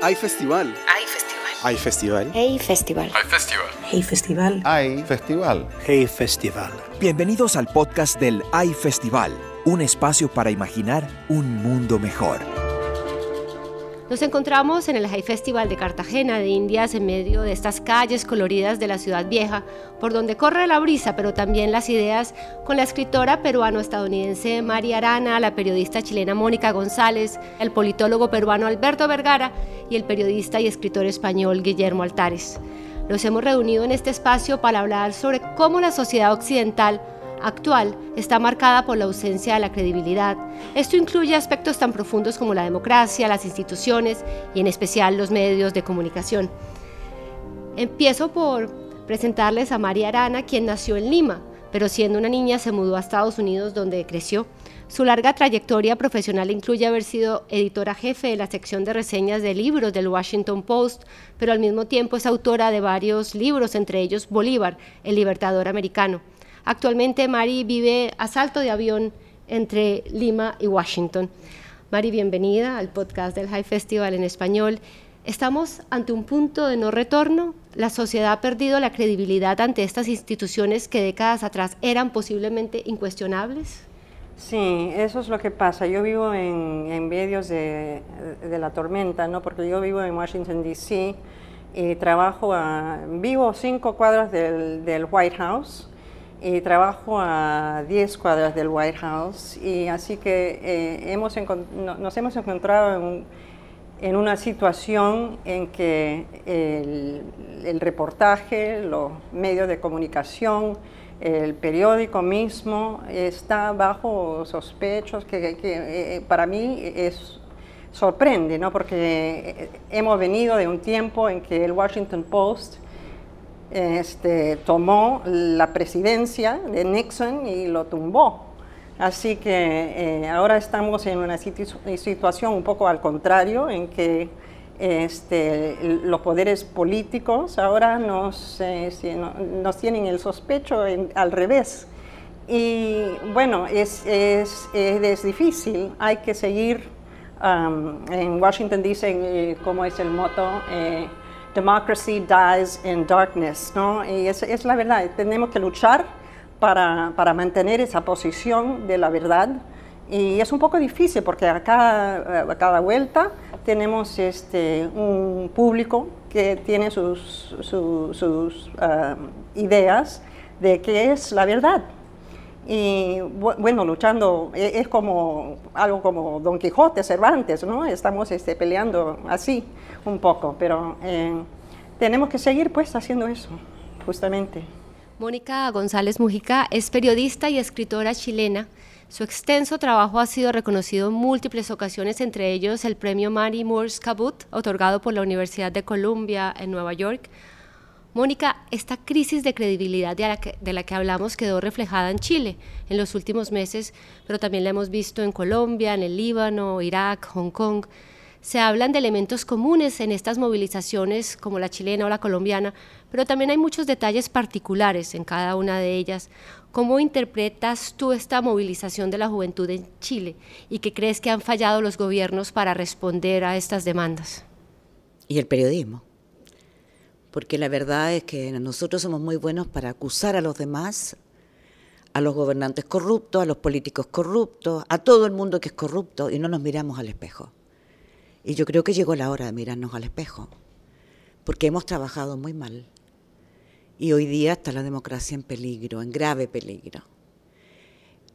Hay festival. Hay festival. Hay festival. Hey Festival. Hay festival. Hey Festival. Hay festival. Hey Festival. Bienvenidos al podcast del Hay Festival, un espacio para imaginar un mundo mejor. Nos encontramos en el High Festival de Cartagena de Indias en medio de estas calles coloridas de la ciudad vieja, por donde corre la brisa, pero también las ideas, con la escritora peruano-estadounidense María Arana, la periodista chilena Mónica González, el politólogo peruano Alberto Vergara y el periodista y escritor español Guillermo Altares. Nos hemos reunido en este espacio para hablar sobre cómo la sociedad occidental actual está marcada por la ausencia de la credibilidad. Esto incluye aspectos tan profundos como la democracia, las instituciones y en especial los medios de comunicación. Empiezo por presentarles a María Arana, quien nació en Lima, pero siendo una niña se mudó a Estados Unidos donde creció. Su larga trayectoria profesional incluye haber sido editora jefe de la sección de reseñas de libros del Washington Post, pero al mismo tiempo es autora de varios libros, entre ellos Bolívar, el libertador americano. Actualmente Mari vive a salto de avión entre Lima y Washington. Mari, bienvenida al podcast del High Festival en español. Estamos ante un punto de no retorno. La sociedad ha perdido la credibilidad ante estas instituciones que décadas atrás eran posiblemente incuestionables. Sí, eso es lo que pasa. Yo vivo en, en medios de, la tormenta, ¿no? porque yo vivo en Washington, D.C. y trabajo a, vivo cinco cuadras del White House y trabajo a 10 cuadras del White House y así que eh, hemos nos hemos encontrado en, en, una situación en que el, reportaje, los medios de comunicación, el periódico mismo está bajo sospechos que, eh, para mí es sorprende, ¿no? porque hemos venido de un tiempo en que el Washington Post este, tomó la presidencia de Nixon y lo tumbó. Así que eh, ahora estamos en una situación un poco al contrario, en que este, los poderes políticos ahora nos, eh, nos tienen el sospecho al revés. Y bueno, es, es, es, difícil, hay que seguir. Um, en Washington dicen, eh, como es el moto, eh, democracy dies in darkness, ¿no? Y es, es la verdad, tenemos que luchar para, para, mantener esa posición de la verdad. Y es un poco difícil porque a cada, a cada vuelta tenemos este, un público que tiene sus, sus, uh, ideas de qué es la verdad. Y bueno, luchando e, es como algo como Don Quijote, Cervantes, ¿no? Estamos este, peleando así un poco, pero eh, tenemos que seguir pues haciendo eso, justamente. Mónica González Mujica es periodista y escritora chilena. Su extenso trabajo ha sido reconocido en múltiples ocasiones, entre ellos el premio Mary Moores Cabot, otorgado por la Universidad de Columbia en Nueva York. Mónica, esta crisis de credibilidad de la, que, hablamos quedó reflejada en Chile en los últimos meses, pero también la hemos visto en Colombia, en el Líbano, Irak, Hong Kong. Se hablan de elementos comunes en estas movilizaciones, como la chilena o la colombiana, pero también hay muchos detalles particulares en cada una de ellas. ¿Cómo interpretas tú esta movilización de la juventud en Chile y qué crees que han fallado los gobiernos para responder a estas demandas? Y el periodismo. Porque la verdad es que nosotros somos muy buenos para acusar a los demás, a los gobernantes corruptos, a los políticos corruptos, a todo el mundo que es corrupto y no nos miramos al espejo. Y yo creo que llegó la hora de mirarnos al espejo, porque hemos trabajado muy mal. Y hoy día está la democracia en peligro, en grave peligro.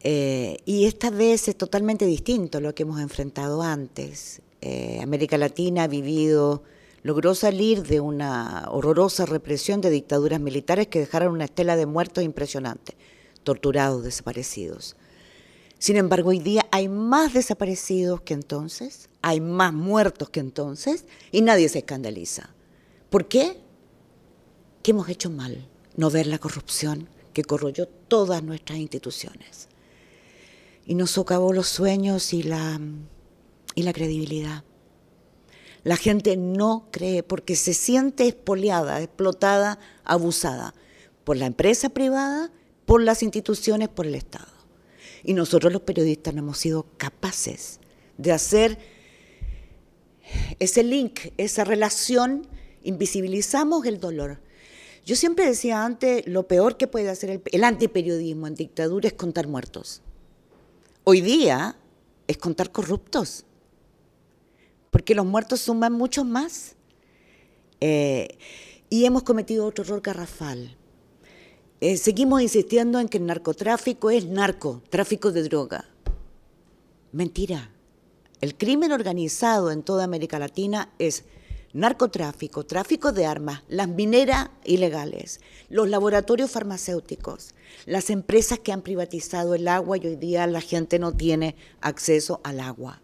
Eh, y esta vez es totalmente distinto a lo que hemos enfrentado antes. Eh, América Latina ha vivido, logró salir de una horrorosa represión de dictaduras militares que dejaron una estela de muertos impresionante, torturados, desaparecidos. Sin embargo, hoy día hay más desaparecidos que entonces, hay más muertos que entonces y nadie se escandaliza. ¿Por qué? ¿Qué hemos hecho mal? No ver la corrupción que corroyó todas nuestras instituciones y nos socavó los sueños y la, y la credibilidad. La gente no cree porque se siente expoliada, explotada, abusada por la empresa privada, por las instituciones, por el Estado. Y nosotros los periodistas no hemos sido capaces de hacer ese link, esa relación, invisibilizamos el dolor. Yo siempre decía antes, lo peor que puede hacer el, el antiperiodismo en dictadura es contar muertos. Hoy día es contar corruptos, porque los muertos suman muchos más. Eh, y hemos cometido otro error garrafal. Eh, seguimos insistiendo en que el narcotráfico es narco, tráfico de droga. Mentira. El crimen organizado en toda América Latina es narcotráfico, tráfico de armas, las mineras ilegales, los laboratorios farmacéuticos, las empresas que han privatizado el agua y hoy día la gente no tiene acceso al agua.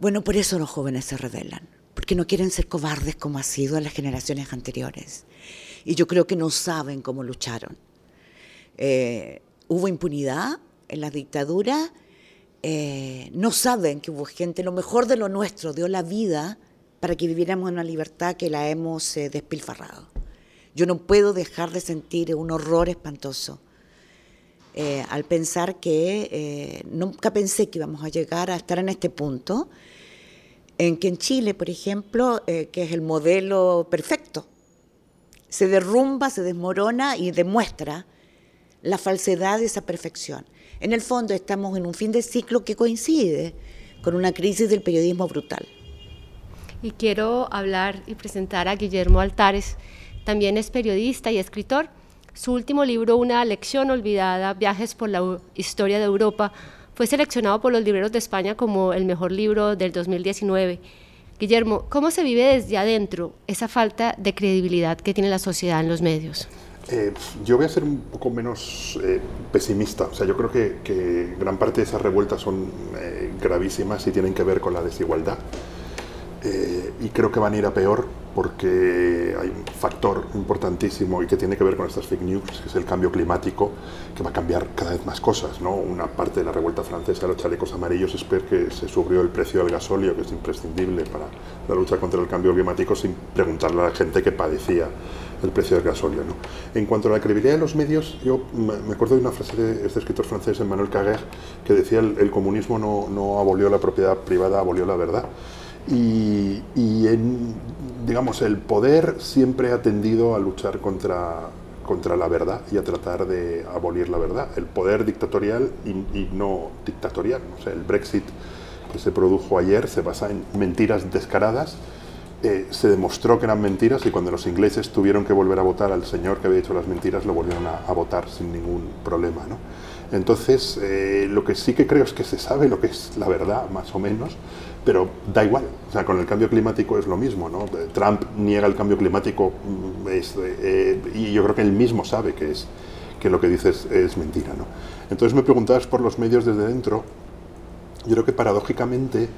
Bueno, por eso los jóvenes se rebelan, porque no quieren ser cobardes como ha sido en las generaciones anteriores. Y yo creo que no saben cómo lucharon. Eh, hubo impunidad en la dictadura, eh, no saben que hubo gente, lo mejor de lo nuestro, dio la vida para que viviéramos en una libertad que la hemos eh, despilfarrado. Yo no puedo dejar de sentir un horror espantoso eh, al pensar que eh, nunca pensé que íbamos a llegar a estar en este punto, en que en Chile, por ejemplo, que es el modelo perfecto, se derrumba, se desmorona y demuestra la falsedad de esa perfección. En el fondo estamos en un fin de ciclo que coincide con una crisis del periodismo brutal y quiero hablar y presentar a Guillermo Altares. También es periodista y escritor. Su último libro, Una lección olvidada, Viajes por la historia de Europa, fue seleccionado por los libreros de España como el mejor libro del 2019. Guillermo, ¿cómo se vive desde adentro esa falta de credibilidad que tiene la sociedad en los medios? Eh, yo voy a ser un poco menos eh, pesimista. O sea, yo creo que, gran parte de esas revueltas son eh, gravísimas y tienen que ver con la desigualdad. Eh, y creo que van a ir a peor porque hay un factor importantísimo y que tiene que ver con estas fake news, que es el cambio climático, que va a cambiar cada vez más cosas. ¿no? Una parte de la revuelta francesa de los chalecos amarillos es que se subió el precio del gasóleo, que es imprescindible para la lucha contra el cambio climático, sin preguntarle a la gente que padecía el precio del gasóleo. ¿no? En cuanto a la credibilidad de los medios, yo me acuerdo de una frase de este escritor francés, Emmanuel Carrère, que decía el, el comunismo no, no abolió la propiedad privada, abolió la verdad. Y, en, digamos, el poder siempre ha tendido a luchar contra, contra la verdad y a tratar de abolir la verdad. El poder dictatorial y, no dictatorial. O sea, el Brexit que se produjo ayer se basa en mentiras descaradas. Eh, se demostró que eran mentiras y cuando los ingleses tuvieron que volver a votar al señor que había hecho las mentiras, lo volvieron a, a votar sin ningún problema. ¿no? Entonces, eh, lo que sí que creo es que se sabe lo que es la verdad, más o menos, pero da igual. O sea, con el cambio climático es lo mismo, ¿no? Trump niega el cambio climático mm, eh, y yo creo que él mismo sabe que, es, que lo que dice es, mentira, ¿no? Entonces me preguntabas por los medios desde dentro. Yo creo que paradójicamente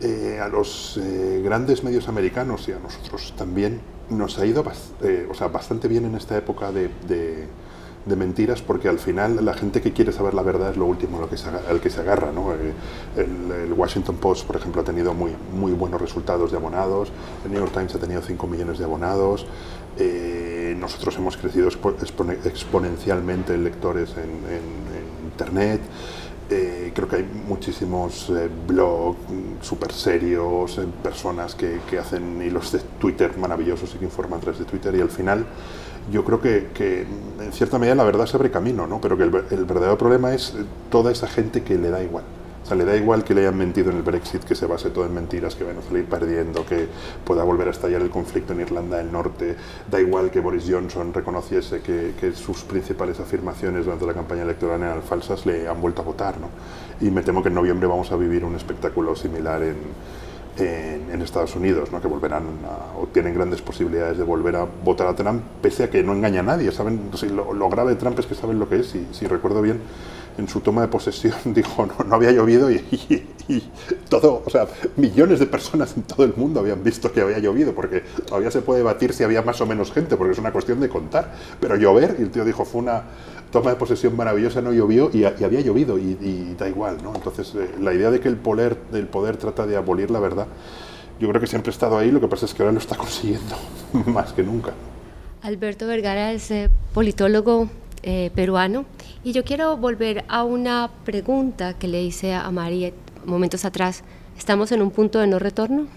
eh, a los grandes medios americanos y a nosotros también nos ha ido o sea, bastante bien en esta época de de mentiras porque al final la gente que quiere saber la verdad es lo último lo que al que se agarra. ¿no? Eh, el, Washington Post, por ejemplo, ha tenido muy, muy buenos resultados de abonados, el New York Times ha tenido 5 millones de abonados, eh, nosotros hemos crecido exponencialmente en lectores en, Internet. Eh, creo que hay muchísimos blogs súper serios, personas que, que, hacen hilos de Twitter maravillosos y que informan a través de Twitter y al final yo creo que, en cierta medida la verdad se abre camino, ¿no? pero que el, verdadero problema es toda esa gente que le da igual. O sea, le da igual que le hayan mentido en el Brexit, que se base todo en mentiras, que van a salir perdiendo, que pueda volver a estallar el conflicto en Irlanda del Norte. Da igual que Boris Johnson reconociese que, sus principales afirmaciones durante la campaña electoral eran falsas, le han vuelto a votar. ¿no? Y me temo que en noviembre vamos a vivir un espectáculo similar en, en, Estados Unidos, ¿no? que volverán o tienen grandes posibilidades de volver a votar a Trump, pese a que no engaña a nadie. Saben, lo, grave de Trump es que saben lo que es, y si recuerdo bien, en su toma de posesión dijo no, no había llovido y, todo, o sea, millones de personas en todo el mundo habían visto que había llovido, porque todavía se puede debatir si había más o menos gente, porque es una cuestión de contar, pero llover, y el tío dijo, fue una toma de posesión maravillosa, no llovió y, había llovido y, da igual, ¿no? Entonces, eh, la idea de que el poder, el poder trata de abolir la verdad, yo creo que siempre ha estado ahí, lo que pasa es que ahora lo está consiguiendo más que nunca. Alberto Vergara es eh, politólogo eh, peruano y yo quiero volver a una pregunta que le hice a María momentos atrás. ¿Estamos en un punto de no retorno?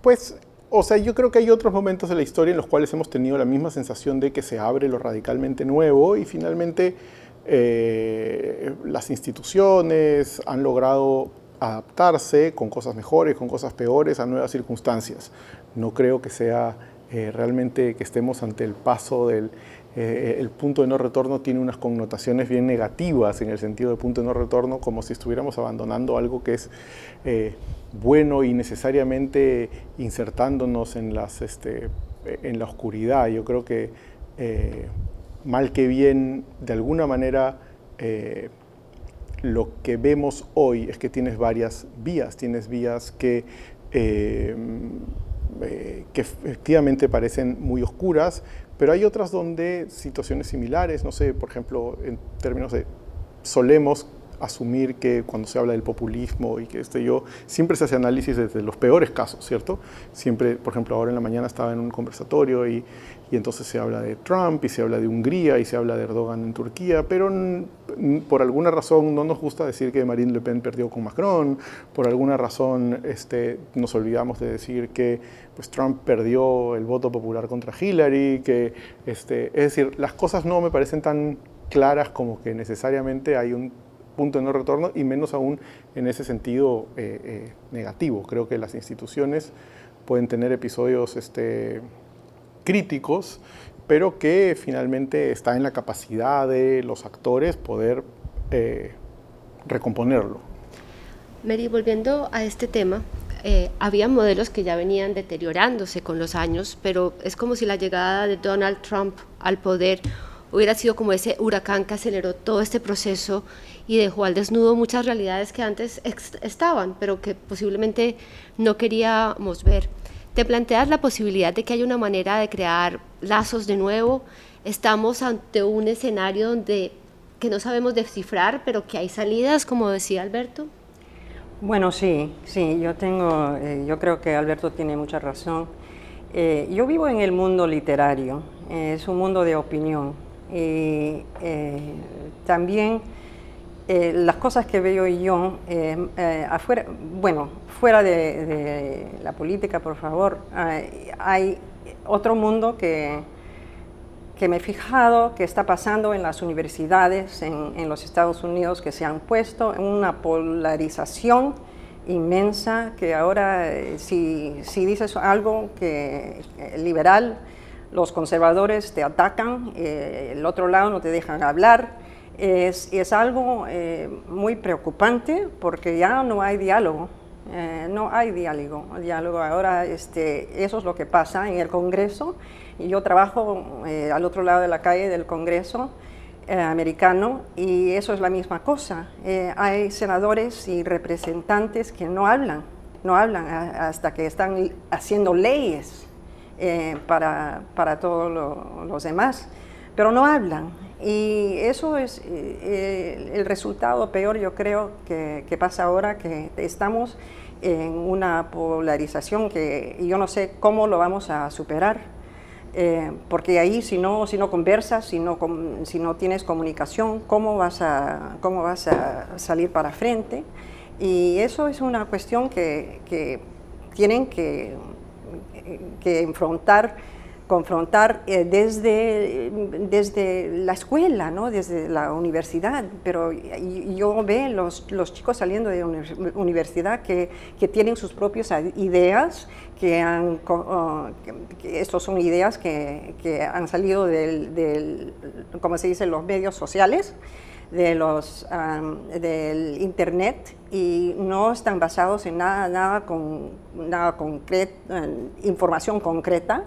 Pues, o sea, yo creo que hay otros momentos de la historia en los cuales hemos tenido la misma sensación de que se abre lo radicalmente nuevo y finalmente eh, las instituciones han logrado adaptarse con cosas mejores, con cosas peores a nuevas circunstancias. No creo que sea eh, realmente que estemos ante el paso del eh, el punto de no retorno tiene unas connotaciones bien negativas en el sentido de punto de no retorno, como si estuviéramos abandonando algo que es eh, bueno y necesariamente insertándonos en, las, este, en la oscuridad. Yo creo que mal que bien, de alguna manera, lo que vemos hoy es que tienes varias vías, tienes vías que eh, que efectivamente parecen muy oscuras, pero hay otras donde situaciones similares, no sé, por ejemplo, en términos de solemos asumir que cuando se habla del populismo y que este yo, siempre se hace análisis desde los peores casos, ¿cierto? Siempre, por ejemplo, ahora en la mañana estaba en un conversatorio y, y entonces se habla de Trump y se habla de Hungría y se habla de Erdogan en Turquía, pero por alguna razón no nos gusta decir que Marine Le Pen perdió con Macron, por alguna razón este, nos olvidamos de decir que pues, Trump perdió el voto popular contra Hillary, que, este, es decir, las cosas no me parecen tan claras como que necesariamente hay un punto de no retorno y menos aún en ese sentido eh, eh, negativo. Creo que las instituciones pueden tener episodios este, críticos, pero que finalmente está en la capacidad de los actores poder eh, recomponerlo. Mary, volviendo a este tema, había modelos que ya venían deteriorándose con los años, pero es como si la llegada de Donald Trump al poder hubiera sido como ese huracán que aceleró todo este proceso y dejó al desnudo muchas realidades que antes estaban, pero que posiblemente no queríamos ver. ¿Te planteas la posibilidad de que haya una manera de crear lazos de nuevo? Estamos ante un escenario donde que no sabemos descifrar, pero que hay salidas, como decía Alberto. Bueno, sí, sí, yo tengo, eh, yo creo que Alberto tiene mucha razón. Eh, yo vivo en el mundo literario, es un mundo de opinión. Y eh, también eh, las cosas que veo yo eh, eh, afuera, bueno, fuera de, la política, por favor, hay otro mundo que, que me he fijado que está pasando en las universidades en, los Estados Unidos, que se han puesto en una polarización inmensa, que ahora si, si dices algo que liberal, los conservadores te atacan, el otro lado no te dejan hablar es, es algo eh, muy preocupante porque ya no hay diálogo. Eh, no hay diálogo, diálogo. Ahora este, eso es lo que pasa en el Congreso. Y yo trabajo eh, al otro lado de la calle del Congreso americano y eso es la misma cosa. hay senadores y representantes que no hablan, no hablan hasta que están haciendo leyes para, para todos los demás, pero no hablan. Y eso es eh, eh, el resultado peor, yo creo, que, pasa ahora, que estamos en una polarización que yo no sé cómo lo vamos a superar. Eh, porque ahí si no, si no conversas, si no, si no tienes comunicación, ¿cómo vas, a, ¿cómo vas a salir para frente? Y eso es una cuestión que, que tienen que, que enfrentar confrontar eh, desde, desde la escuela, ¿no? desde la universidad, pero yo veo los, los chicos saliendo de universidad que, que, tienen sus propias ideas, que han, estos son ideas que, que han salido del, del, como se dice, los medios sociales, de los, del Internet y no están basados en nada, nada con nada concreto, información concreta.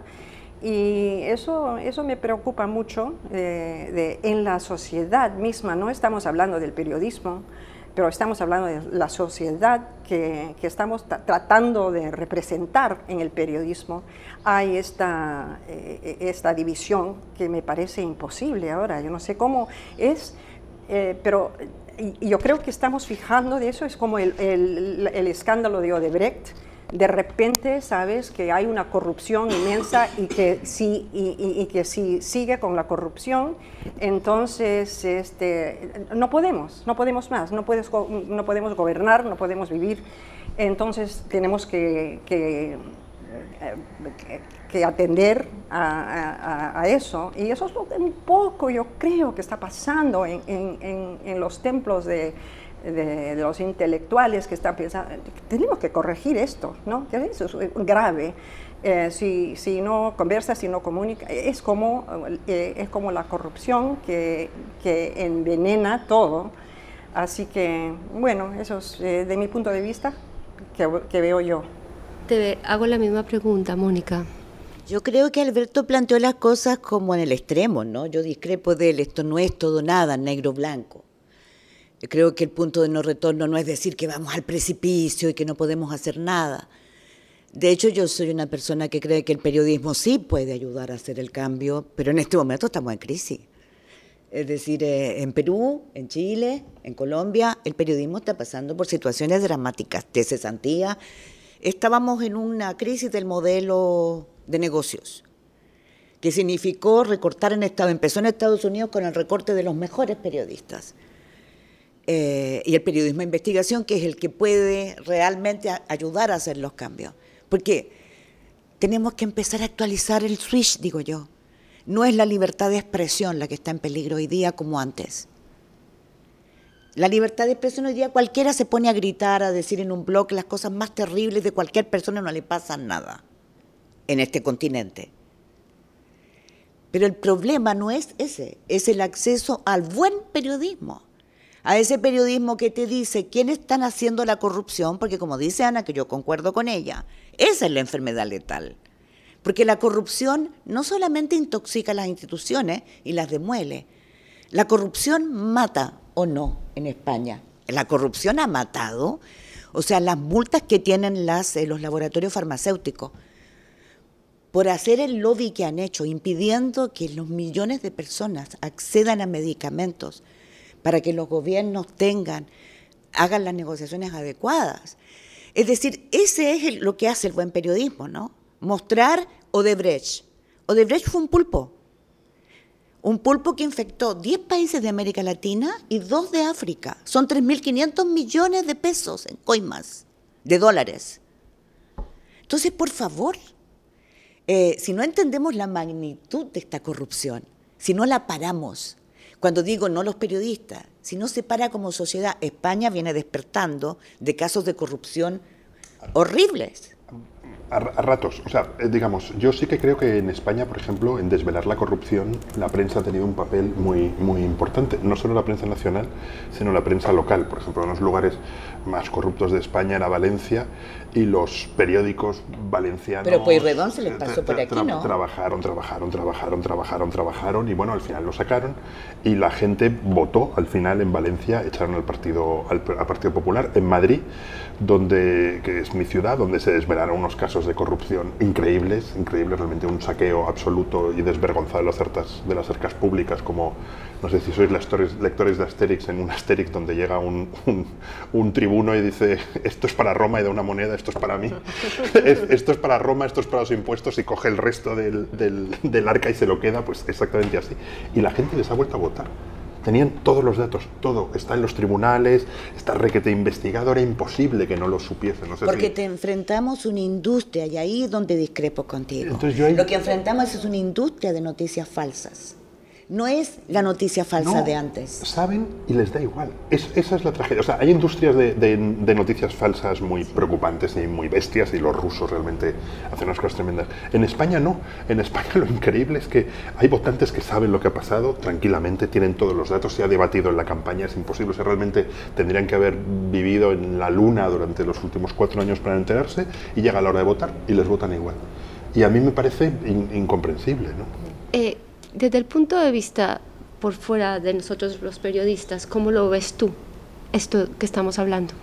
Y eso, eso me preocupa mucho eh, en la sociedad misma. No estamos hablando del periodismo, pero estamos hablando de la sociedad que, que estamos tratando de representar en el periodismo. Hay esta, eh, esta división que me parece imposible ahora. Yo no sé cómo es, eh, pero yo creo que estamos fijando de eso. Es como el, el, el escándalo de Odebrecht de repente sabes que hay una corrupción inmensa y que si, y, que si sigue con la corrupción, entonces este, no podemos, no podemos más, no, puedes, no podemos gobernar, no podemos vivir. Entonces tenemos que, que, atender a, eso. Y eso es un poco yo creo que está pasando en, en los templos de, de, los intelectuales que están pensando, tenemos que corregir esto, ¿no? Eso es grave. Eh, si, si, no conversa, si no comunica, es como, eh, es como la corrupción que, que, envenena todo. Así que, bueno, eso es eh, de mi punto de vista que, que veo yo. Te hago la misma pregunta, Mónica. Yo creo que Alberto planteó las cosas como en el extremo, ¿no? Yo discrepo de él, esto no es todo nada, negro-blanco. Creo que el punto de no retorno no es decir que vamos al precipicio y que no podemos hacer nada. De hecho, yo soy una persona que cree que el periodismo sí puede ayudar a hacer el cambio, pero en este momento estamos en crisis. Es decir, eh, en Perú, en Chile, en Colombia, el periodismo está pasando por situaciones dramáticas de cesantía. Estábamos en una crisis del modelo de negocios, que significó recortar en Estados, empezó en Estados Unidos con el recorte de los mejores periodistas eh, y el periodismo de investigación, que es el que puede realmente ayudar a hacer los cambios. Porque tenemos que empezar a actualizar el switch, digo yo. No es la libertad de expresión la que está en peligro hoy día como antes. La libertad de expresión hoy día cualquiera se pone a gritar, a decir en un blog las cosas más terribles de cualquier persona, no le pasa nada en este continente. Pero el problema no es ese, es el acceso al buen periodismo a ese periodismo que te dice quiénes están haciendo la corrupción, porque como dice Ana, que yo concuerdo con ella, esa es la enfermedad letal. Porque la corrupción no solamente intoxica las instituciones y las demuele, la corrupción mata o no en España. La corrupción ha matado, o sea, las multas que tienen las, eh, los laboratorios farmacéuticos por hacer el lobby que han hecho, impidiendo que los millones de personas accedan a medicamentos para que los gobiernos tengan, hagan las negociaciones adecuadas. Es decir, ese es lo que hace el buen periodismo, ¿no? Mostrar Odebrecht. Odebrecht fue un pulpo. Un pulpo que infectó 10 países de América Latina y 2 de África. Son 3.500 millones de pesos en coimas, de dólares. Entonces, por favor, eh, si no entendemos la magnitud de esta corrupción, si no la paramos, cuando digo no los periodistas, si no se para como sociedad, España viene despertando de casos de corrupción horribles. A, ratos, o sea, eh, digamos, yo sí que creo que en España, por ejemplo, en desvelar la corrupción, la prensa ha tenido un papel muy, muy importante. No solo la prensa nacional, sino la prensa local. Por ejemplo, en los lugares más corruptos de España era Valencia y los periódicos valencianos. Pero Pueyrredón se les pasó por aquí, ¿no? Trabajaron, trabajaron, trabajaron, trabajaron, trabajaron y bueno, al final lo sacaron y la gente votó al final en Valencia, echaron al Partido, al, Partido Popular. En Madrid, donde, que es mi ciudad, donde se desvelaron unos casos de corrupción increíbles, increíbles, realmente un saqueo absoluto y desvergonzado de las arcas, de las arcas públicas como no sé si sois lectores, de Asterix, en un Asterix donde llega un, un, tribuno y dice, esto es para Roma y da una moneda, esto es para mí, esto es para Roma, esto es para los impuestos y coge el resto del, del, arca y se lo queda, pues exactamente así. Y la gente les ha vuelto a votar tenían todos los datos, todo, está en los tribunales, está requete investigado, era imposible que no lo supiesen. Porque te enfrentamos una industria y ahí es donde discrepo contigo. Lo que enfrentamos es una industria de noticias falsas no es la noticia falsa de antes. Saben y les da igual. esa es la tragedia. O sea, hay industrias de, noticias falsas muy preocupantes y muy bestias y los rusos realmente hacen unas cosas tremendas. En España no. En España lo increíble es que hay votantes que saben lo que ha pasado tranquilamente, tienen todos los datos, se ha debatido en la campaña, es imposible. O sea, realmente tendrían que haber vivido en la luna durante los últimos cuatro años para enterarse y llega la hora de votar y les votan igual. Y a mí me parece incomprensible, ¿no? Eh, desde el punto de vista por fuera de nosotros los periodistas, ¿cómo lo ves tú, esto que estamos hablando?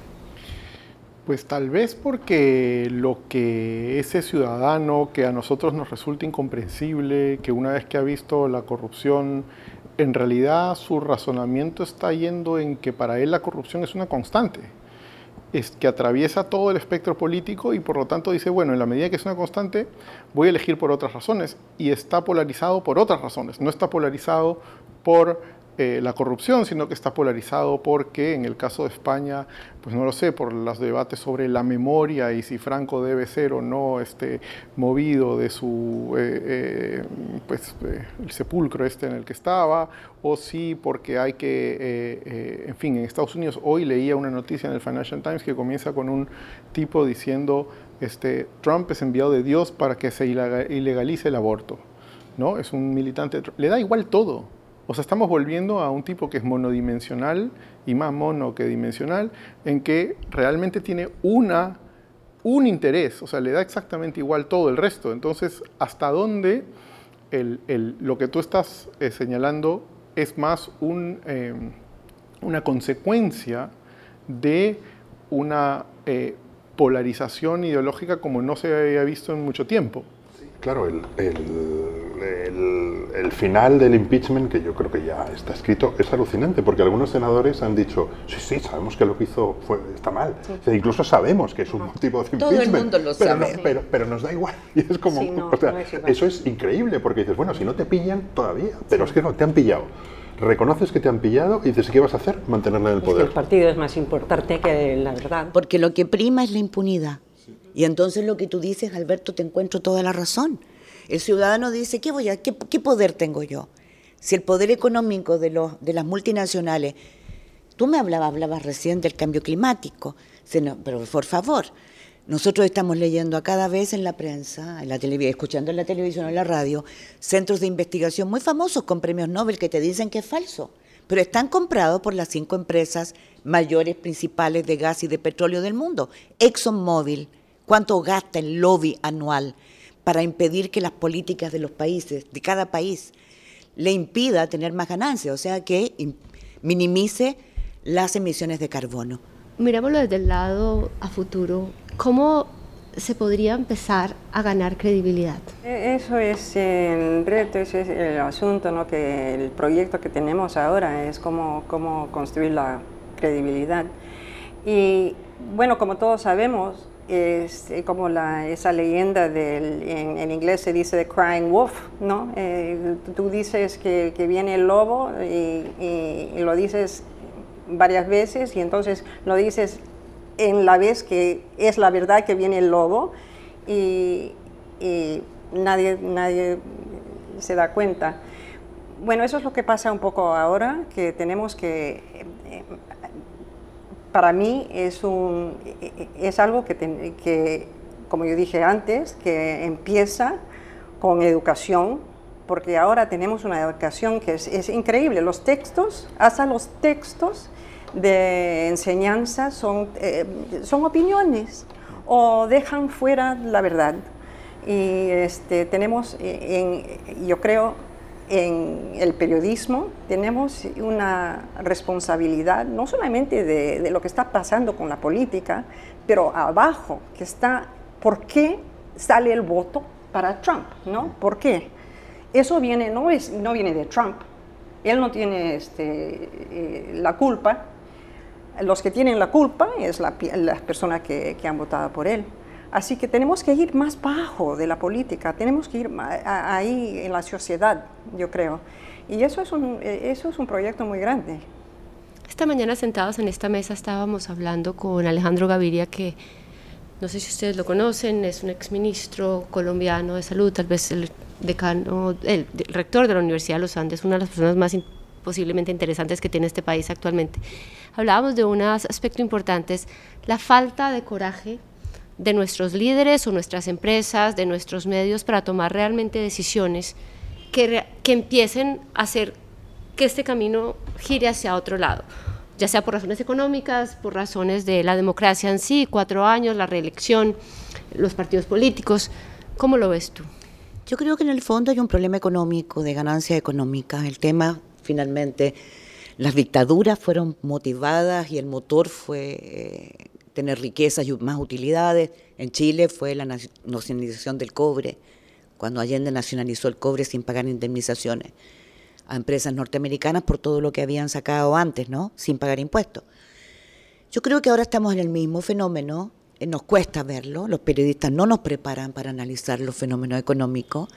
Pues tal vez porque lo que ese ciudadano que a nosotros nos resulta incomprensible, que una vez que ha visto la corrupción, en realidad su razonamiento está yendo en que para él la corrupción es una constante es que atraviesa todo el espectro político y por lo tanto dice, bueno, en la medida que es una constante, voy a elegir por otras razones y está polarizado por otras razones, no está polarizado por eh, la corrupción, sino que está polarizado porque en el caso de España, pues no lo sé, por los debates sobre la memoria y si Franco debe ser o no este, movido de su, eh, eh, pues, el sepulcro este en el que estaba, o si porque hay que, en fin, en Estados Unidos hoy leía una noticia en el Financial Times que comienza con un tipo diciendo, este, Trump es enviado de Dios para que se ilegalice el aborto. ¿no? Es un militante, le da igual todo. O sea, estamos volviendo a un tipo que es monodimensional y más mono que dimensional, en que realmente tiene una, un interés, o sea, le da exactamente igual todo el resto. Entonces, ¿hasta dónde el, lo que tú estás eh, señalando es más un, em, una consecuencia de una eh, polarización ideológica como no se había visto en mucho tiempo? Claro, el, el, final del impeachment, que yo creo que ya está escrito, es alucinante, porque algunos senadores han dicho, sí, sí, sabemos que lo que hizo fue, está mal. incluso sabemos que es un tipo de impeachment. Todo el mundo lo pero, sabe. pero, pero, nos da igual. Y es como, eso es increíble, porque dices, bueno, si no te pillan, todavía, pero es que no, te han pillado reconoces que te han pillado y dices, ¿qué vas a hacer? Mantenerla en el poder. el partido es más importante que la verdad. Porque lo que prima es la impunidad. Y entonces lo que tú dices, Alberto, te encuentro toda la razón. El ciudadano dice, ¿qué, voy a, qué, poder tengo yo? Si el poder económico de, los, de las multinacionales, tú me hablabas, hablabas recién del cambio climático, pero por favor, nosotros estamos leyendo a cada vez en la prensa, en la televisión, escuchando en la televisión o en la radio, centros de investigación muy famosos con premios Nobel que te dicen que es falso, pero están comprados por las cinco empresas mayores principales de gas y de petróleo del mundo. ExxonMobil, cuánto gasta el lobby anual para impedir que las políticas de los países, de cada país, le impida tener más ganancias, o sea que minimice las emisiones de carbono. Mirámoslo desde el lado a futuro, ¿cómo se podría empezar a ganar credibilidad? E, eso es el reto, ese es el asunto, ¿no? que el proyecto que tenemos ahora es cómo, cómo construir la credibilidad. Y bueno, como todos sabemos, es eh, como la, esa leyenda del, en, inglés se dice the crying wolf, ¿no? Eh, tú dices que, que, viene el lobo y, y, lo dices varias veces y entonces lo dices en la vez que es la verdad que viene el lobo y, y nadie, nadie se da cuenta. Bueno, eso es lo que pasa un poco ahora, que tenemos que para mí es, un, es algo que, que, como yo dije antes, que empieza con educación, porque ahora tenemos una educación que es, increíble. Los textos, hasta los textos de enseñanza son, eh, son opiniones o dejan fuera la verdad. Y este, tenemos, eh, en, yo creo, en el periodismo tenemos una responsabilidad, no solamente de, lo que está pasando con la política, pero abajo, que está, ¿por qué sale el voto para Trump? ¿no? ¿Por qué? Eso viene, no, es, no viene de Trump. Él no tiene este, eh, la culpa. Los que tienen la culpa es la, las personas que han votado por él. Así que tenemos que ir más bajo de la política, tenemos que ir ahí en la sociedad, yo creo. Y eso es un, eso es un proyecto muy grande. Esta mañana sentados en esta mesa estábamos hablando con Alejandro Gaviria, que no sé si ustedes lo conocen, es un exministro colombiano de salud, tal vez el decano, el rector de la Universidad de los Andes, una de las personas más posiblemente interesantes que tiene este país actualmente. Hablábamos de unos aspectos importantes, la falta de coraje de nuestros líderes o nuestras empresas, de nuestros medios para tomar realmente decisiones que, que empiecen a hacer que este camino gire hacia otro lado, ya sea por razones económicas, por razones de la democracia en sí, cuatro años, la reelección, los partidos políticos. ¿Cómo lo ves tú? Yo creo que en el fondo hay un problema económico, de ganancia económica. El tema, finalmente, las dictaduras fueron motivadas y el motor fue eh, tener riquezas y más utilidades. En Chile fue la nacionalización del cobre, cuando Allende nacionalizó el cobre sin pagar indemnizaciones a empresas norteamericanas por todo lo que habían sacado antes, ¿no? Sin pagar impuestos. Yo creo que ahora estamos en el mismo fenómeno, eh, nos cuesta verlo, los periodistas no nos preparan para analizar los fenómenos económicos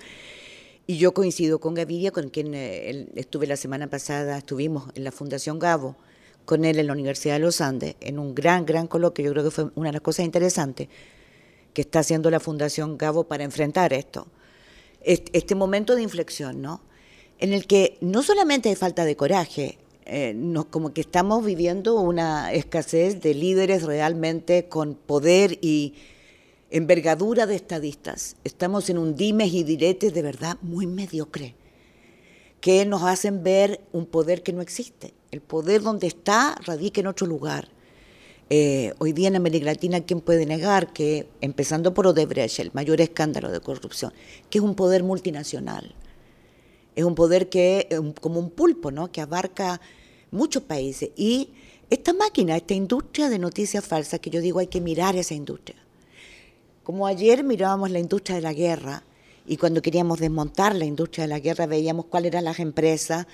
Y yo coincido con Gaviria, con quien eh, estuve la semana pasada, estuvimos en la Fundación Gavo, con él en la Universidad de los Andes, en un gran, gran coloquio, yo creo que fue una de las cosas interesantes que está haciendo la Fundación Gavo para enfrentar esto. Este momento de inflexión, ¿no? En el que no solamente hay falta de coraje, eh, como que estamos viviendo una escasez de líderes realmente con poder y envergadura de estadistas. Estamos en un dimes y diretes de verdad muy mediocre, que nos hacen ver un poder que no existe. El poder donde está radica en otro lugar. Eh, hoy día en América Latina, ¿quién puede negar que, empezando por Odebrecht, el mayor escándalo de corrupción, que es un poder multinacional? Es un poder que, como un pulpo, ¿no? que abarca muchos países. Y esta máquina, esta industria de noticias falsas, que yo digo hay que mirar esa industria. Como ayer mirábamos la industria de la guerra y cuando queríamos desmontar la industria de la guerra veíamos cuáles eran las empresas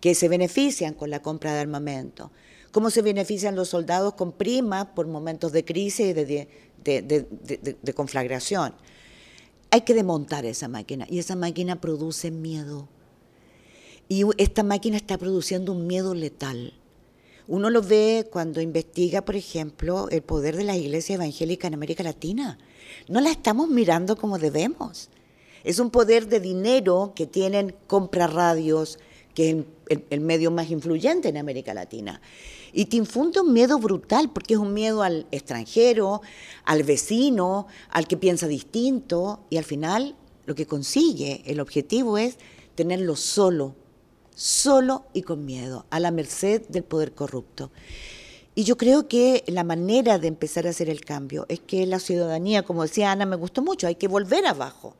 que se benefician con la compra de armamento, cómo se benefician los soldados con primas por momentos de crisis y de, de conflagración. Hay que desmontar esa máquina y esa máquina produce miedo. Y esta máquina está produciendo un miedo letal. Uno lo ve cuando investiga, por ejemplo, el poder de la iglesia evangélica en América Latina. No la estamos mirando como debemos. Es un poder de dinero que tienen compra radios, que es el, el, medio más influyente en América Latina. Y te infunde un miedo brutal, porque es un miedo al extranjero, al vecino, al que piensa distinto, y al final lo que consigue, el objetivo es tenerlo solo, solo y con miedo, a la merced del poder corrupto. Y yo creo que la manera de empezar a hacer el cambio es que la ciudadanía, como decía Ana, me gustó mucho, hay que volver abajo,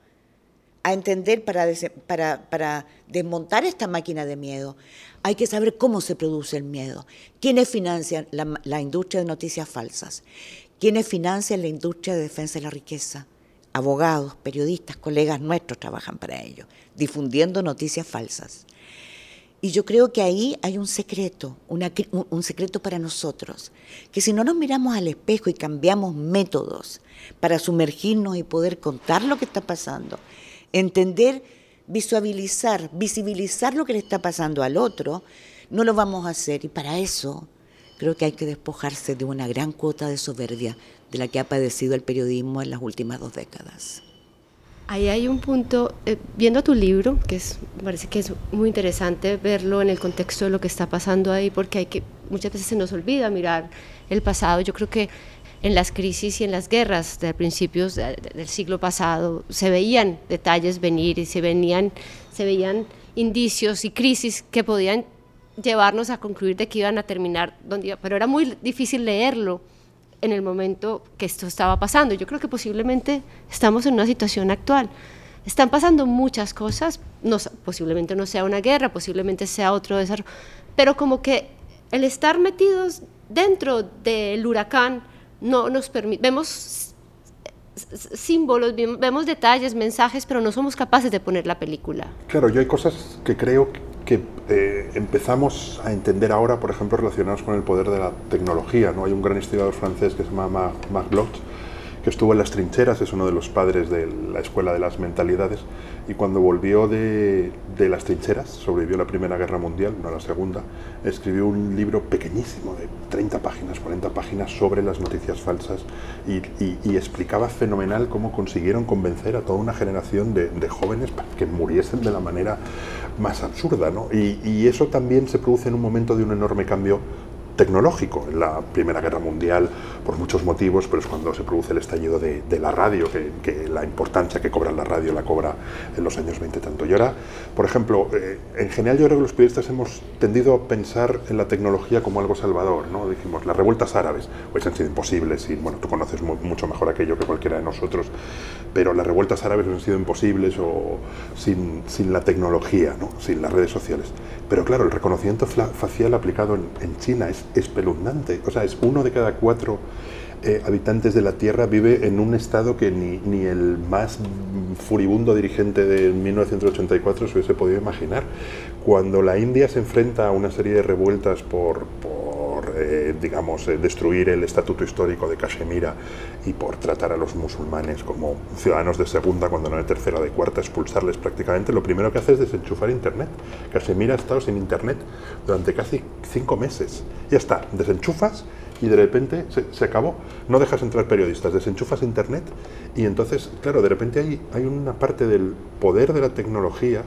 a entender para, desmontar esta máquina de miedo. Hay que saber cómo se produce el miedo, quiénes financian la, la industria de noticias falsas, quiénes financian la industria de defensa de la riqueza. Abogados, periodistas, colegas nuestros trabajan para ello, difundiendo noticias falsas. Y yo creo que ahí hay un secreto, un secreto para nosotros, que si no nos miramos al espejo y cambiamos métodos para sumergirnos y poder contar lo que está pasando, entender, visualizar, visibilizar lo que le está pasando al otro, no lo vamos a hacer. Y para eso creo que hay que despojarse de una gran cuota de soberbia de la que ha padecido el periodismo en las últimas dos décadas. Ahí hay un punto, eh, viendo tu libro, que es, parece que es muy interesante verlo en el contexto de lo que está pasando ahí, porque hay que, muchas veces se nos olvida mirar el pasado. Yo creo que en las crisis y en las guerras de principios del siglo pasado se veían detalles venir y se, venían, se veían indicios y crisis que podían llevarnos a concluir de que iban a terminar donde pero era muy difícil leerlo en el momento que esto estaba pasando. Yo creo que posiblemente estamos en una situación actual. Están pasando muchas cosas, no, posiblemente no sea una guerra, posiblemente sea otro desarrollo, pero como que el estar metidos dentro del huracán no nos permite, vemos símbolos, vemos detalles, mensajes, pero no somos capaces de poner la película. Claro, yo hay cosas que creo que eh, empezamos a entender ahora, por ejemplo, relacionados con el poder de la tecnología. ¿no? Hay un gran historiador francés que se llama Marc Bloch, que estuvo en las trincheras, es uno de los padres de la Escuela de las Mentalidades, y cuando volvió de, de, las trincheras, sobrevivió la Primera Guerra Mundial, no la Segunda, escribió un libro pequeñísimo, de 30 páginas, 40 páginas, sobre las noticias falsas y, explicaba fenomenal cómo consiguieron convencer a toda una generación de, jóvenes para que muriesen de la manera más absurda. ¿no? Y eso también se produce en un momento de un enorme cambio tecnológico. En la Primera Guerra Mundial, por muchos motivos, pero es cuando se produce el estallido de, de la radio, que, que, la importancia que cobra la radio la cobra en los años 20 tanto. Y ahora, por ejemplo, eh, en general yo creo que los periodistas hemos tendido a pensar en la tecnología como algo salvador. ¿no? Dijimos, las revueltas árabes, pues han sido imposibles, y bueno, tú conoces muy, mucho mejor aquello que cualquiera de nosotros, pero las revueltas árabes han sido imposibles o sin, sin la tecnología, ¿no? sin las redes sociales. Pero claro, el reconocimiento facial aplicado en, en China es espeluznante. O sea, es uno de cada cuatro eh, habitantes de la Tierra vive en un estado que ni, ni, el más furibundo dirigente de 1984 se hubiese podido imaginar. Cuando la India se enfrenta a una serie de revueltas por, por eh, digamos, eh, destruir el estatuto histórico de Cachemira y por tratar a los musulmanes como ciudadanos de segunda, cuando no de tercera, de cuarta, expulsarles prácticamente, lo primero que hace es desenchufar Internet. Cachemira ha estado sin Internet durante casi cinco meses. Ya está, desenchufas y de repente se, acabó. No dejas entrar periodistas, desenchufas internet y entonces, claro, de repente hay, hay una parte del poder de la tecnología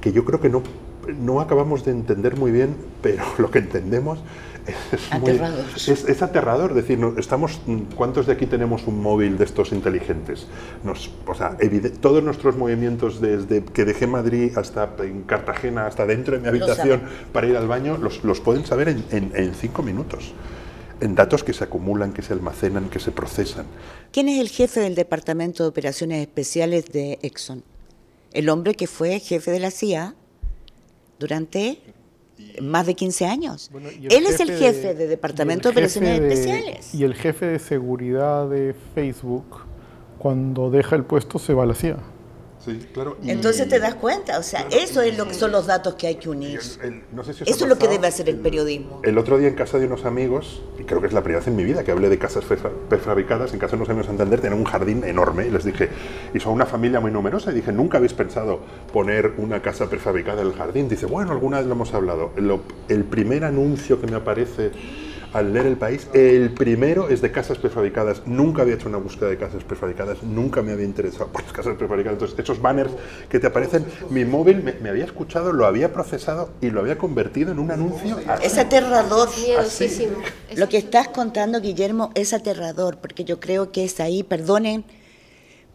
que yo creo que no, no acabamos de entender muy bien, pero lo que entendemos es, aterrador. Muy, es, es, aterrador. decir, no, estamos, ¿cuántos de aquí tenemos un móvil de estos inteligentes? Nos, o sea, todos nuestros movimientos, desde que dejé Madrid hasta en Cartagena, hasta dentro de mi habitación para ir al baño, los, los pueden saber en, en, en cinco minutos en datos que se acumulan, que se almacenan, que se procesan. ¿Quién es el jefe del Departamento de Operaciones Especiales de Exxon? El hombre que fue jefe de la CIA durante más de 15 años. Bueno, Él es el jefe de, de Departamento de Operaciones de, Especiales. Y el jefe de seguridad de Facebook, cuando deja el puesto, se va a la CIA. Sí, claro. Y Entonces te das cuenta, o sea, claro, eso es lo que son los datos que hay que unir. El, el, no sé si eso es lo que debe hacer el, periodismo. El otro día en casa de unos amigos, y creo que es la primera vez en mi vida que hablé de casas prefabricadas, en casa de unos amigos Santander tenían un jardín enorme y les dije, y son una familia muy numerosa, y dije, nunca habéis pensado poner una casa prefabricada en el jardín. Dice, bueno, alguna vez lo hemos hablado. Lo, el primer anuncio que me aparece al leer el país, el primero es de casas prefabricadas. Nunca había hecho una búsqueda de casas prefabricadas, nunca me había interesado por las casas prefabricadas. Entonces, esos banners que te aparecen, mi móvil me, me había escuchado, lo había procesado y lo había convertido en un anuncio. Así. Es aterrador. Miedosísimo. Lo que estás contando, Guillermo, es aterrador, porque yo creo que es ahí, perdonen,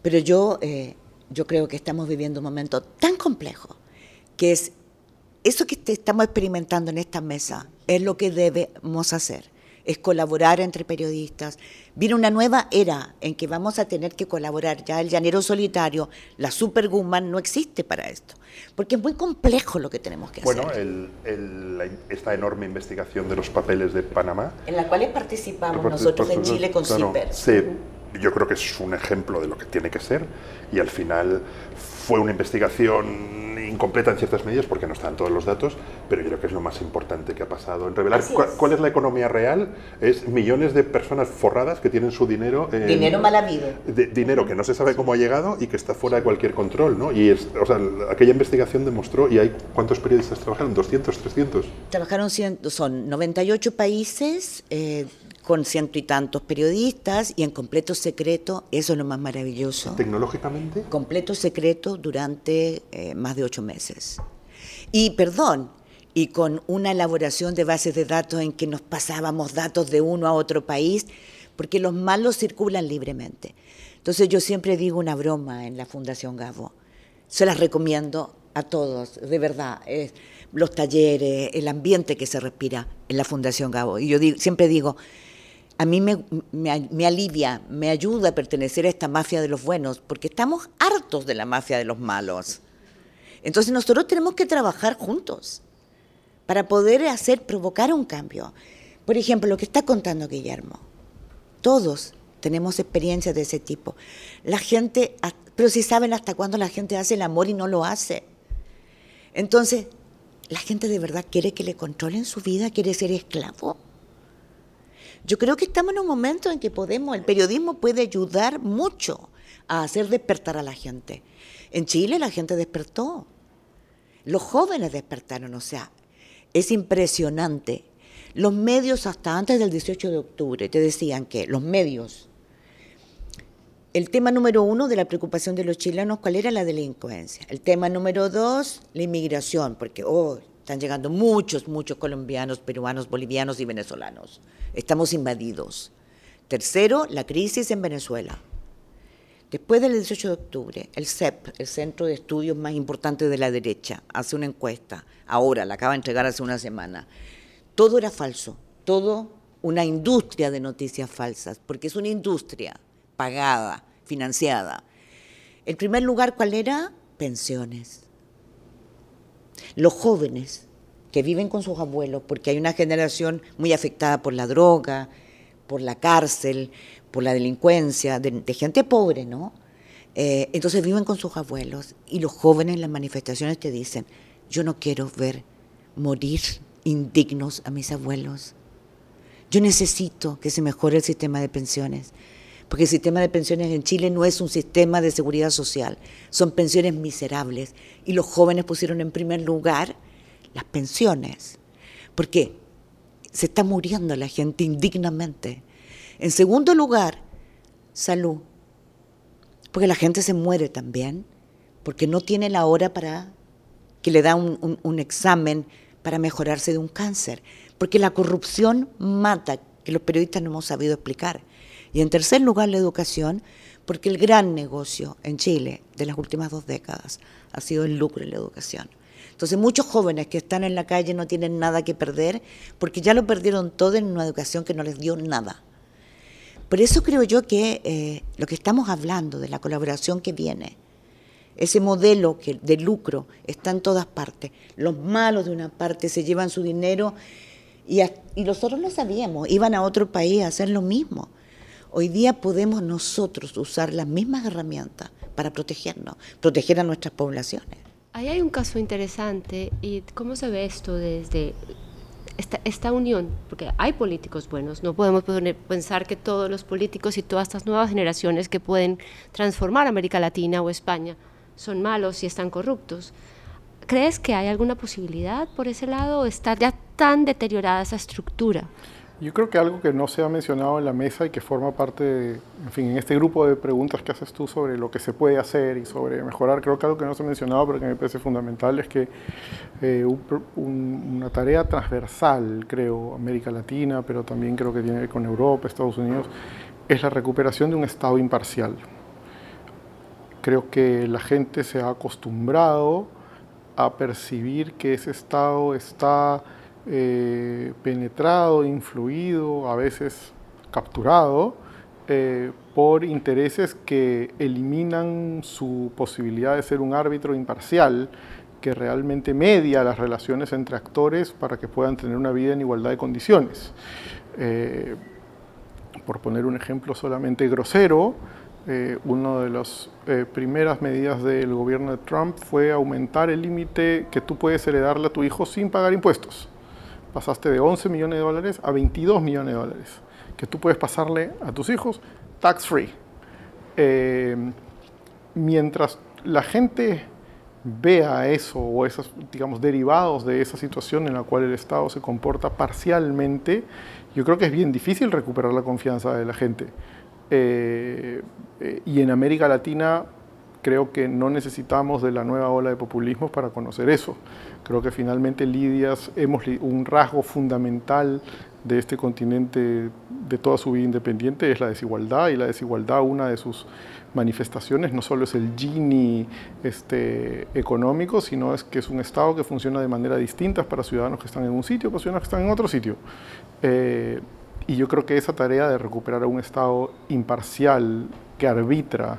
pero yo, eh, yo creo que estamos viviendo un momento tan complejo que es eso que estamos experimentando en esta mesa es lo que debemos hacer, es colaborar entre periodistas. Viene una nueva era en que vamos a tener que colaborar. Ya el llanero solitario, la superwoman no existe para esto, porque es muy complejo lo que tenemos que bueno, hacer. Bueno, esta enorme investigación de los papeles de Panamá. En la cual participamos nosotros en Chile con claro, CIPER. Sí, yo creo que es un ejemplo de lo que tiene que ser y al final fue una investigación incompleta en ciertas medidas porque no están todos los datos, pero yo creo que es lo más importante que ha pasado. En revelar cuál, cuál, es la economía real es millones de personas forradas que tienen su dinero... En, dinero mal habido. De, dinero que no se sabe cómo ha llegado y que está fuera de cualquier control, ¿no? Y es, o sea, aquella investigación demostró, y hay ¿cuántos periodistas trabajaron? ¿200, 300? Trabajaron, son 98 países, eh, con ciento y tantos periodistas y en completo secreto, eso es lo más maravilloso. ¿Tecnológicamente? Completo secreto durante eh, más de ocho meses. Y perdón, y con una elaboración de bases de datos en que nos pasábamos datos de uno a otro país, porque los malos circulan libremente. Entonces yo siempre digo una broma en la Fundación Gabo, se las recomiendo a todos, de verdad, eh, los talleres, el ambiente que se respira en la Fundación Gabo. Y yo digo, siempre digo, a mí me, me, alivia, me ayuda a pertenecer a esta mafia de los buenos, porque estamos hartos de la mafia de los malos. Entonces nosotros tenemos que trabajar juntos para poder hacer, provocar un cambio. Por ejemplo, lo que está contando Guillermo. Todos tenemos experiencias de ese tipo. La gente, pero si saben hasta cuándo la gente hace el amor y no lo hace. Entonces, ¿la gente de verdad quiere que le controlen su vida? ¿Quiere ser esclavo? Yo creo que estamos en un momento en que podemos, el periodismo puede ayudar mucho a hacer despertar a la gente. En Chile la gente despertó, los jóvenes despertaron, o sea, es impresionante. Los medios hasta antes del 18 de octubre te decían que los medios, el tema número uno de la preocupación de los chilenos, ¿cuál era la delincuencia? El tema número dos, la inmigración, porque oh, están llegando muchos, muchos colombianos, peruanos, bolivianos y venezolanos. Estamos invadidos. Tercero, la crisis en Venezuela. Después del 18 de octubre, el CEP, el Centro de Estudios más importante de la derecha, hace una encuesta. Ahora, la acaba de entregar hace una semana. Todo era falso, todo una industria de noticias falsas, porque es una industria pagada, financiada. El primer lugar, ¿cuál era? Pensiones. Los jóvenes que viven con sus abuelos, porque hay una generación muy afectada por la droga, por la cárcel, por la delincuencia, de, gente pobre, ¿no? Eh, entonces viven con sus abuelos y los jóvenes en las manifestaciones te dicen, yo no quiero ver morir indignos a mis abuelos. Yo necesito que se mejore el sistema de pensiones, porque el sistema de pensiones en Chile no es un sistema de seguridad social, son pensiones miserables y los jóvenes pusieron en primer lugar las pensiones. ¿Por qué? Se está muriendo la gente indignamente. En segundo lugar, salud, porque la gente se muere también, porque no tiene la hora para que le da un, un examen para mejorarse de un cáncer, porque la corrupción mata, que los periodistas no hemos sabido explicar. Y en tercer lugar, la educación, porque el gran negocio en Chile de las últimas dos décadas ha sido el lucro en la educación. Entonces muchos jóvenes que están en la calle no tienen nada que perder porque ya lo perdieron todo en una educación que no les dio nada. Por eso creo yo que eh, lo que estamos hablando de la colaboración que viene, ese modelo que, de lucro está en todas partes. Los malos de una parte se llevan su dinero y, y nosotros lo sabíamos, iban a otro país a hacer lo mismo. Hoy día podemos nosotros usar las mismas herramientas para protegernos, proteger a nuestras poblaciones. Ahí hay un caso interesante y cómo se ve esto desde esta, unión, porque hay políticos buenos, no podemos pensar que todos los políticos y todas estas nuevas generaciones que pueden transformar América Latina o España son malos y están corruptos. ¿Crees que hay alguna posibilidad por ese lado o está ya tan deteriorada esa estructura? Yo creo que algo que no se ha mencionado en la mesa y que forma parte, de, en fin, en este grupo de preguntas que haces tú sobre lo que se puede hacer y sobre mejorar, creo que algo que no se ha mencionado pero que me parece fundamental es que eh, una tarea transversal, creo, América Latina, pero también creo que tiene que ver con Europa, Estados Unidos, es la recuperación de un Estado imparcial. Creo que la gente se ha acostumbrado a percibir que ese Estado está eh, penetrado, influido, a veces capturado eh, por intereses que eliminan su posibilidad de ser un árbitro imparcial que realmente media las relaciones entre actores para que puedan tener una vida en igualdad de condiciones. Eh, por poner un ejemplo solamente grosero, una de las primeras medidas del gobierno de Trump fue aumentar el límite que tú puedes heredarle a tu hijo sin pagar impuestos pasaste de 11 millones de dólares a 22 millones de dólares, que tú puedes pasarle a tus hijos tax free. Eh, mientras la gente vea eso o esos, digamos, derivados de esa situación en la cual el Estado se comporta parcialmente, yo creo que es bien difícil recuperar la confianza de la gente. Eh, eh, y en América Latina creo que no necesitamos de la nueva ola de populismo para conocer eso. Creo que finalmente Lidias hemos un rasgo fundamental de este continente de toda su vida independiente es la desigualdad y la desigualdad una de sus manifestaciones no solo es el Gini este, económico, sino es que es un Estado que funciona de manera distinta para ciudadanos que están en un sitio, para ciudadanos que están en otro sitio. Eh, y yo creo que esa tarea de recuperar a un Estado imparcial que arbitra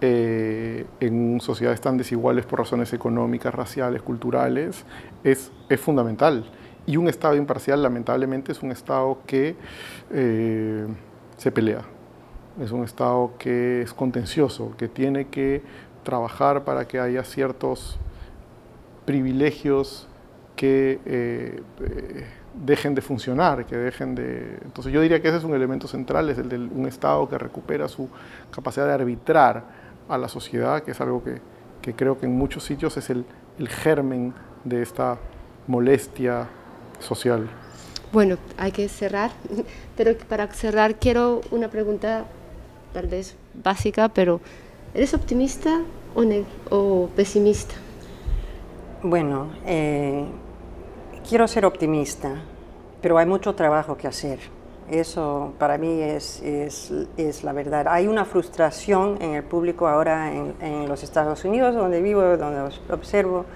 eh, en sociedades tan desiguales por razones económicas, raciales, culturales, es, es fundamental. Y un Estado imparcial, lamentablemente, es un Estado que eh, se pelea. Es un Estado que es contencioso, que tiene que trabajar para que haya ciertos privilegios que eh, dejen de funcionar, que dejen de... Entonces yo diría que ese es un elemento central, es el de un Estado que recupera su capacidad de arbitrar a la sociedad, que es algo que, que creo que en muchos sitios es el, el germen de esta molestia social. Bueno, hay que cerrar, pero para cerrar quiero una pregunta tal vez básica, pero ¿eres optimista o, o pesimista? Bueno, eh, quiero ser optimista, pero hay mucho trabajo que hacer. Eso para mí es, es, es, la verdad. Hay una frustración en el público ahora en, en, los Estados Unidos, donde vivo, donde observo,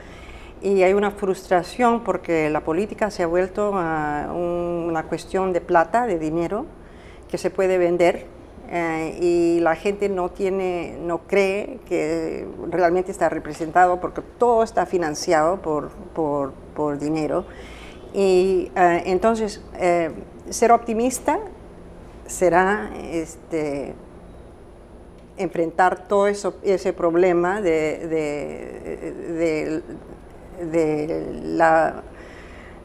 y hay una frustración porque la política se ha vuelto a un, una cuestión de plata, de dinero, que se puede vender eh, y la gente no tiene, no cree que realmente está representado porque todo está financiado por, por, por dinero. Y eh, entonces, eh, ser optimista será este, enfrentar todo eso, ese problema de, de,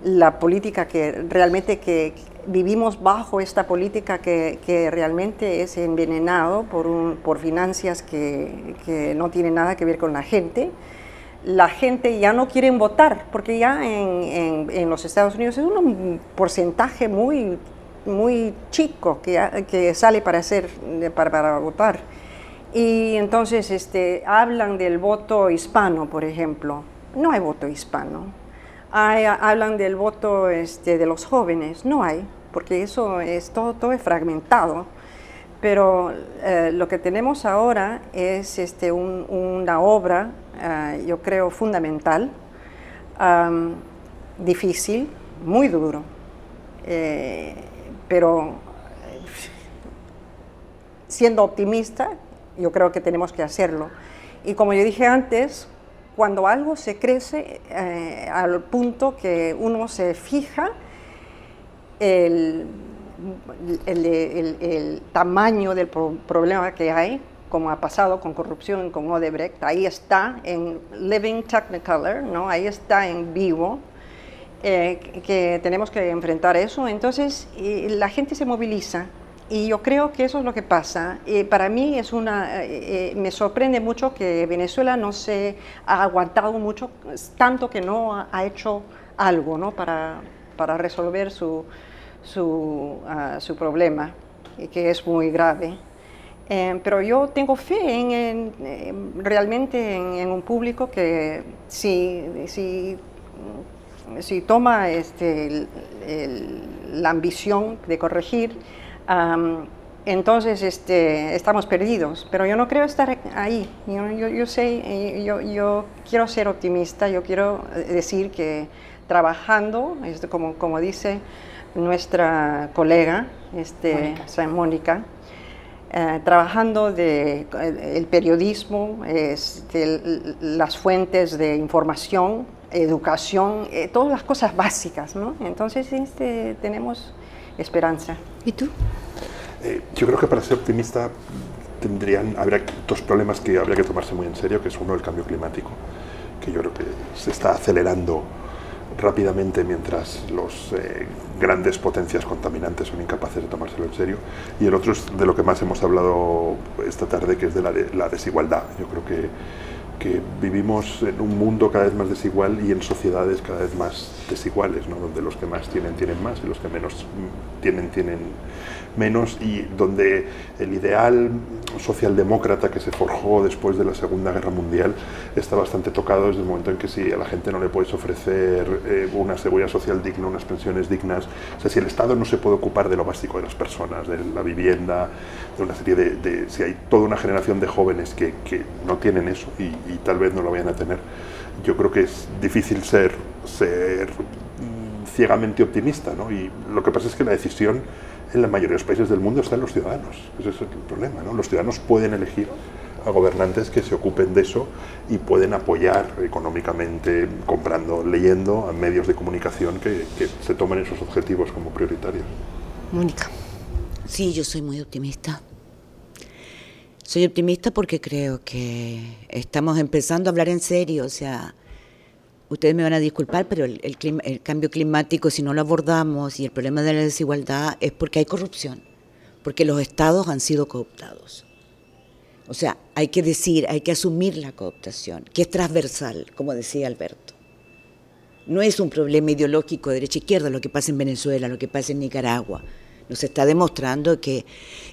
la, política que realmente que vivimos bajo esta política que, que realmente es envenenado por, un, por financias que, que, no tienen nada que ver con la gente. La gente ya no quiere votar, porque ya en, en, los Estados Unidos es un porcentaje muy, muy chico que, que sale para, hacer, para, para votar. Y entonces este, hablan del voto hispano, por ejemplo. No hay voto hispano. Hablan del voto este, de los jóvenes. No hay porque eso es todo, todo es fragmentado. Pero eh, lo que tenemos ahora es este, un, una obra, uh, yo creo, fundamental, difícil, muy duro, eh, pero siendo optimista, yo creo que tenemos que hacerlo. Y como yo dije antes, cuando algo se crece eh, al punto que uno se fija, el, el, el, el tamaño del pro problema que hay, como ha pasado con corrupción con Odebrecht, ahí está en Living Technicolor, ¿no? ahí está en vivo, eh, que tenemos que enfrentar eso. Entonces, la gente se moviliza. Y yo creo que eso es lo que pasa. Y para mí es una, eh, me sorprende mucho que Venezuela no se ha aguantado mucho, tanto que no ha, ha hecho algo ¿no? para, para resolver su, su, uh, su, problema, que es muy grave. Eh, pero yo tengo fe en, en, en realmente en, un público que si, si, si toma este, la ambición de corregir, entonces este, estamos perdidos. Pero yo no creo estar ahí. Yo, yo, yo sé, yo, yo quiero ser optimista, yo quiero decir que trabajando, como, como dice nuestra colega, este, Mónica, Mónica eh, trabajando de, eh, el periodismo, este, las fuentes de información, educación, eh, todas las cosas básicas, ¿no? Entonces este, tenemos esperanza. ¿Y tú? Eh, yo creo que para ser optimista tendrían, habría dos problemas que habría que tomarse muy en serio, que es uno el cambio climático, que yo creo que se está acelerando rápidamente mientras los eh, grandes potencias contaminantes son incapaces de tomárselo en serio. Y el otro es de lo que más hemos hablado esta tarde, que es de la, de, la desigualdad. Yo creo que, que, vivimos en un mundo cada vez más desigual y en sociedades cada vez más desiguales, ¿no? donde los que más tienen tienen más y los que menos tienen tienen menos y donde el ideal socialdemócrata que se forjó después de la Segunda Guerra Mundial está bastante tocado desde el momento en que si a la gente no le puedes ofrecer eh, una seguridad social digna, unas pensiones dignas, o sea, si el Estado no se puede ocupar de lo básico de las personas, de la vivienda, de una serie de... de si hay toda una generación de jóvenes que, que no tienen eso y, y, tal vez no lo vayan a tener, yo creo que es difícil ser, ser ciegamente optimista, ¿no? Y lo que pasa es que la decisión en la mayoría de los países del mundo están los ciudadanos. Ese es el problema. ¿no? Los ciudadanos pueden elegir a gobernantes que se ocupen de eso y pueden apoyar económicamente, comprando, leyendo a medios de comunicación que, que se tomen esos objetivos como prioritarios. Mónica. Sí, yo soy muy optimista. Soy optimista porque creo que estamos empezando a hablar en serio, o sea, ustedes me van a disculpar, pero el, el, clima, el, cambio climático, si no lo abordamos y el problema de la desigualdad, es porque hay corrupción, porque los estados han sido cooptados. O sea, hay que decir, hay que asumir la cooptación, que es transversal, como decía Alberto. No es un problema ideológico de derecha-izquierda lo que pasa en Venezuela, lo que pasa en Nicaragua. Nos está demostrando que...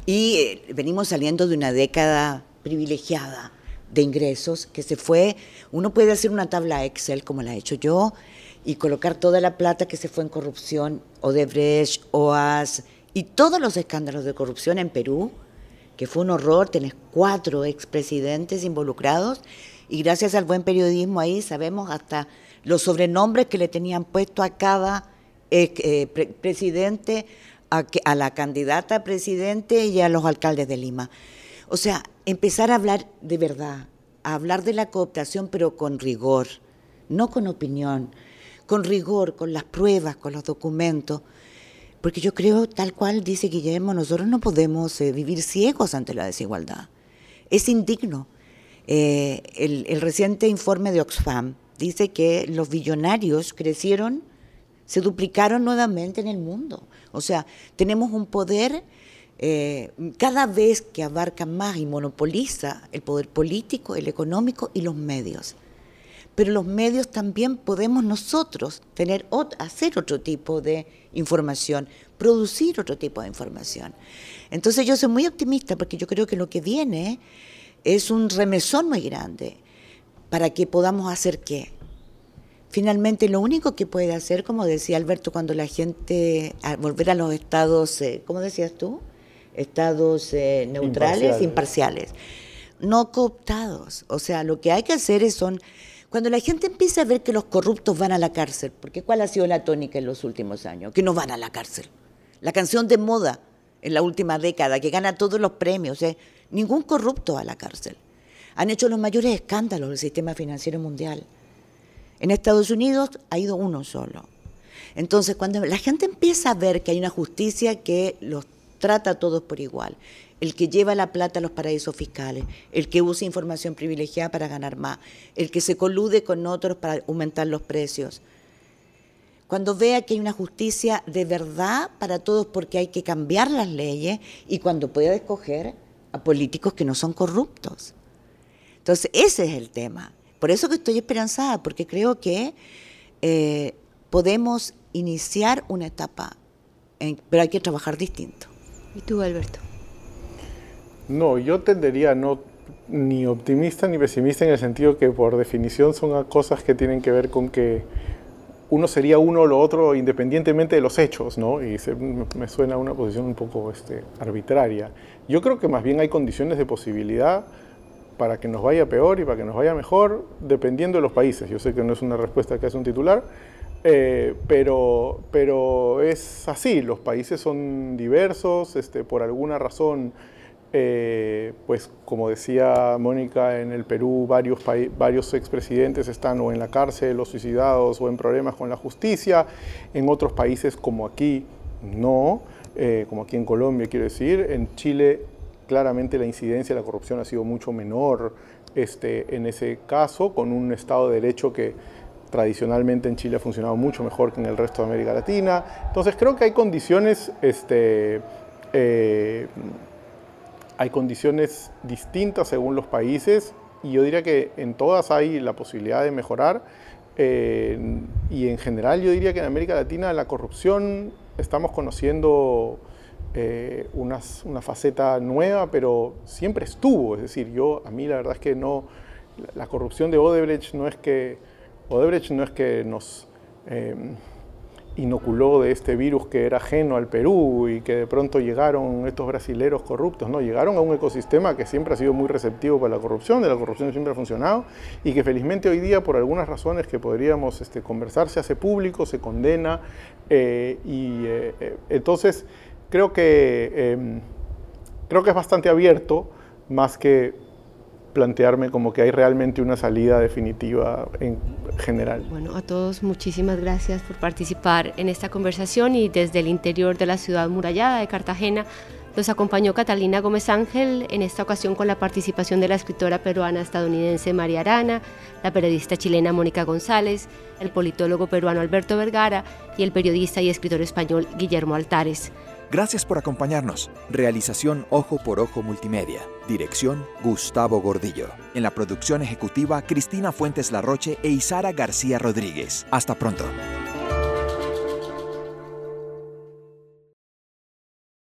Y eh, venimos saliendo de una década privilegiada, de ingresos que se fue, uno puede hacer una tabla Excel como la he hecho yo y colocar toda la plata que se fue en corrupción, Odebrecht, OAS y todos los escándalos de corrupción en Perú, que fue un horror, tenés cuatro expresidentes involucrados y gracias al buen periodismo ahí sabemos hasta los sobrenombres que le tenían puesto a cada eh, pre presidente, a, a la candidata a presidente y a los alcaldes de Lima. O sea, empezar a hablar de verdad, a hablar de la cooptación, pero con rigor, no con opinión, con rigor, con las pruebas, con los documentos. Porque yo creo, tal cual dice Guillermo, nosotros no podemos eh, vivir ciegos ante la desigualdad. Es indigno. Eh, el, el, reciente informe de Oxfam dice que los billonarios crecieron se duplicaron nuevamente en el mundo. O sea, tenemos un poder eh, cada vez que abarca más y monopoliza el poder político, el económico y los medios. Pero los medios también podemos nosotros tener hacer otro tipo de información, producir otro tipo de información. Entonces yo soy muy optimista porque yo creo que lo que viene es un remesón muy grande para que podamos hacer qué. Finalmente, lo único que puede hacer, como decía Alberto, cuando la gente, volver a los estados, eh, ¿cómo decías tú? Estados eh, neutrales, imparciales. no cooptados. O sea, lo que hay que hacer es son, cuando la gente empieza a ver que los corruptos van a la cárcel, porque ¿cuál ha sido la tónica en los últimos años? Que no van a la cárcel. La canción de moda en la última década, que gana todos los premios, ¿eh? ningún corrupto va a la cárcel. Han hecho los mayores escándalos del sistema financiero mundial en Estados Unidos ha ido uno solo. Entonces, cuando la gente empieza a ver que hay una justicia que los trata a todos por igual, el que lleva la plata a los paraísos fiscales, el que usa información privilegiada para ganar más, el que se colude con otros para aumentar los precios. Cuando vea que hay una justicia de verdad para todos porque hay que cambiar las leyes y cuando pueda escoger a políticos que no son corruptos. Entonces, ese es el tema. Por eso que estoy esperanzada, porque creo que eh, podemos iniciar una etapa, pero hay que trabajar distinto. ¿Y tú, Alberto? No, yo tendería no ni optimista ni pesimista en el sentido que por definición son cosas que tienen que ver con que uno sería uno o lo otro independientemente de los hechos, ¿no? Y me suena una posición un poco este, arbitraria. Yo creo que más bien hay condiciones de posibilidad para que nos vaya peor y para que nos vaya mejor, dependiendo de los países. Yo sé que no es una respuesta que hace un titular, eh, pero, pero es así, los países son diversos, este, por alguna razón, eh, pues como decía Mónica, en el Perú varios, varios expresidentes están o en la cárcel o suicidados o en problemas con la justicia, en otros países como aquí no, eh, como aquí en Colombia quiero decir, en Chile claramente la incidencia de la corrupción ha sido mucho menor este, en ese caso, con un Estado de Derecho que tradicionalmente en Chile ha funcionado mucho mejor que en el resto de América Latina. Entonces creo que hay condiciones, este, eh, hay condiciones distintas según los países y yo diría que en todas hay la posibilidad de mejorar. Eh, y en general yo diría que en América Latina la corrupción estamos conociendo eh, una, faceta nueva, pero siempre estuvo. Es decir, yo, a mí la verdad es que no, la corrupción de Odebrecht no es que, Odebrecht no es que nos eh, inoculó de este virus que era ajeno al Perú y que de pronto llegaron estos brasileros corruptos, no, llegaron a un ecosistema que siempre ha sido muy receptivo para la corrupción, de la corrupción siempre ha funcionado y que felizmente hoy día por algunas razones que podríamos este, conversar se hace público, se condena eh, y entonces creo que, em, creo que es bastante abierto, más que plantearme como que hay realmente una salida definitiva en general. Bueno, a todos muchísimas gracias por participar en esta conversación y desde el interior de la ciudad murallada de Cartagena los acompañó Catalina Gómez Ángel, en esta ocasión con la participación de la escritora peruana estadounidense María Arana, la periodista chilena Mónica González, el politólogo peruano Alberto Vergara y el periodista y escritor español Guillermo Altares. Gracias por acompañarnos. Realización Ojo por Ojo Multimedia. Dirección Gustavo Gordillo. En la producción ejecutiva Cristina Fuentes Larroche e Isara García Rodríguez. Hasta pronto.